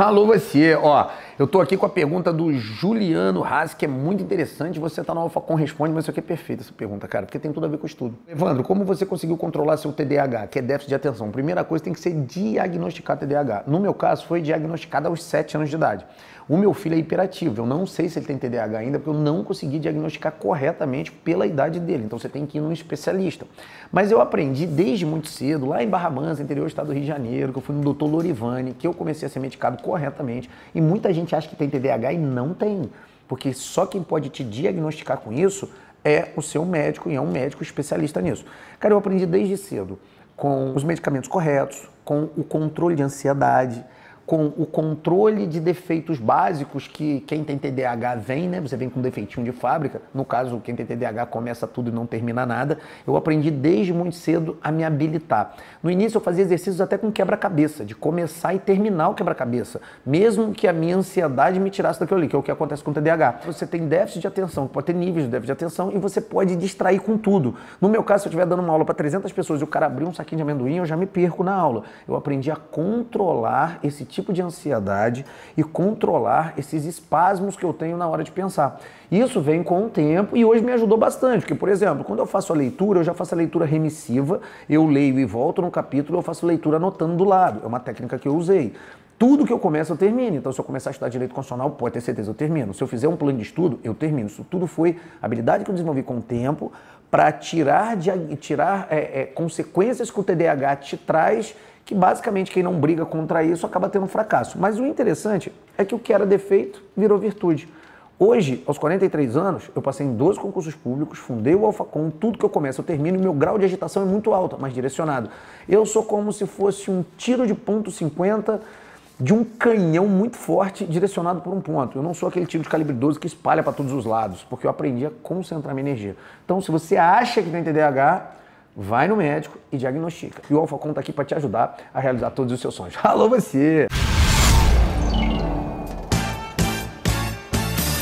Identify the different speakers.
Speaker 1: Alô você, ó, eu tô aqui com a pergunta do Juliano Haas, que é muito interessante. Você tá no AlphaCon Responde, mas isso aqui é perfeito essa pergunta, cara, porque tem tudo a ver com o estudo. Evandro, como você conseguiu controlar seu TDAH, que é déficit de atenção? Primeira coisa, tem que ser diagnosticar TDAH. No meu caso, foi diagnosticado aos 7 anos de idade. O meu filho é hiperativo. Eu não sei se ele tem TDAH ainda, porque eu não consegui diagnosticar corretamente pela idade dele. Então você tem que ir num especialista. Mas eu aprendi desde muito cedo, lá em Barra Mansa, interior do estado do Rio de Janeiro, que eu fui no doutor Lorivani, que eu comecei a ser medicado corretamente. E muita gente acha que tem TDAH e não tem. Porque só quem pode te diagnosticar com isso é o seu médico e é um médico especialista nisso. Cara, eu aprendi desde cedo com os medicamentos corretos, com o controle de ansiedade com o controle de defeitos básicos que quem tem TDAH vem, né? Você vem com um defeitinho de fábrica. No caso, quem tem TDAH começa tudo e não termina nada. Eu aprendi desde muito cedo a me habilitar. No início eu fazia exercícios até com quebra-cabeça, de começar e terminar o quebra-cabeça, mesmo que a minha ansiedade me tirasse daquilo ali, que é o que acontece com o TDAH. Você tem déficit de atenção, pode ter níveis de déficit de atenção e você pode distrair com tudo. No meu caso, se eu estiver dando uma aula para 300 pessoas e o cara abrir um saquinho de amendoim, eu já me perco na aula. Eu aprendi a controlar esse tipo tipo de ansiedade e controlar esses espasmos que eu tenho na hora de pensar. Isso vem com o tempo e hoje me ajudou bastante, porque, por exemplo, quando eu faço a leitura, eu já faço a leitura remissiva, eu leio e volto no capítulo, eu faço leitura anotando do lado. É uma técnica que eu usei. Tudo que eu começo, eu termino. Então, se eu começar a estudar direito constitucional, pode ter certeza, eu termino. Se eu fizer um plano de estudo, eu termino. Isso tudo foi habilidade que eu desenvolvi com o tempo para tirar, de, tirar é, é, consequências que o TDAH te traz que basicamente quem não briga contra isso acaba tendo um fracasso. Mas o interessante é que o que era defeito virou virtude. Hoje, aos 43 anos, eu passei em 12 concursos públicos, fundei o Alfacom, tudo que eu começo eu termino meu grau de agitação é muito alto, mas direcionado. Eu sou como se fosse um tiro de ponto .50 de um canhão muito forte direcionado por um ponto. Eu não sou aquele tiro de calibre 12 que espalha para todos os lados, porque eu aprendi a concentrar minha energia. Então, se você acha que tem TDAH, vai no médico e diagnostica. E o Alfacom está aqui para te ajudar a realizar todos os seus sonhos. Alô você!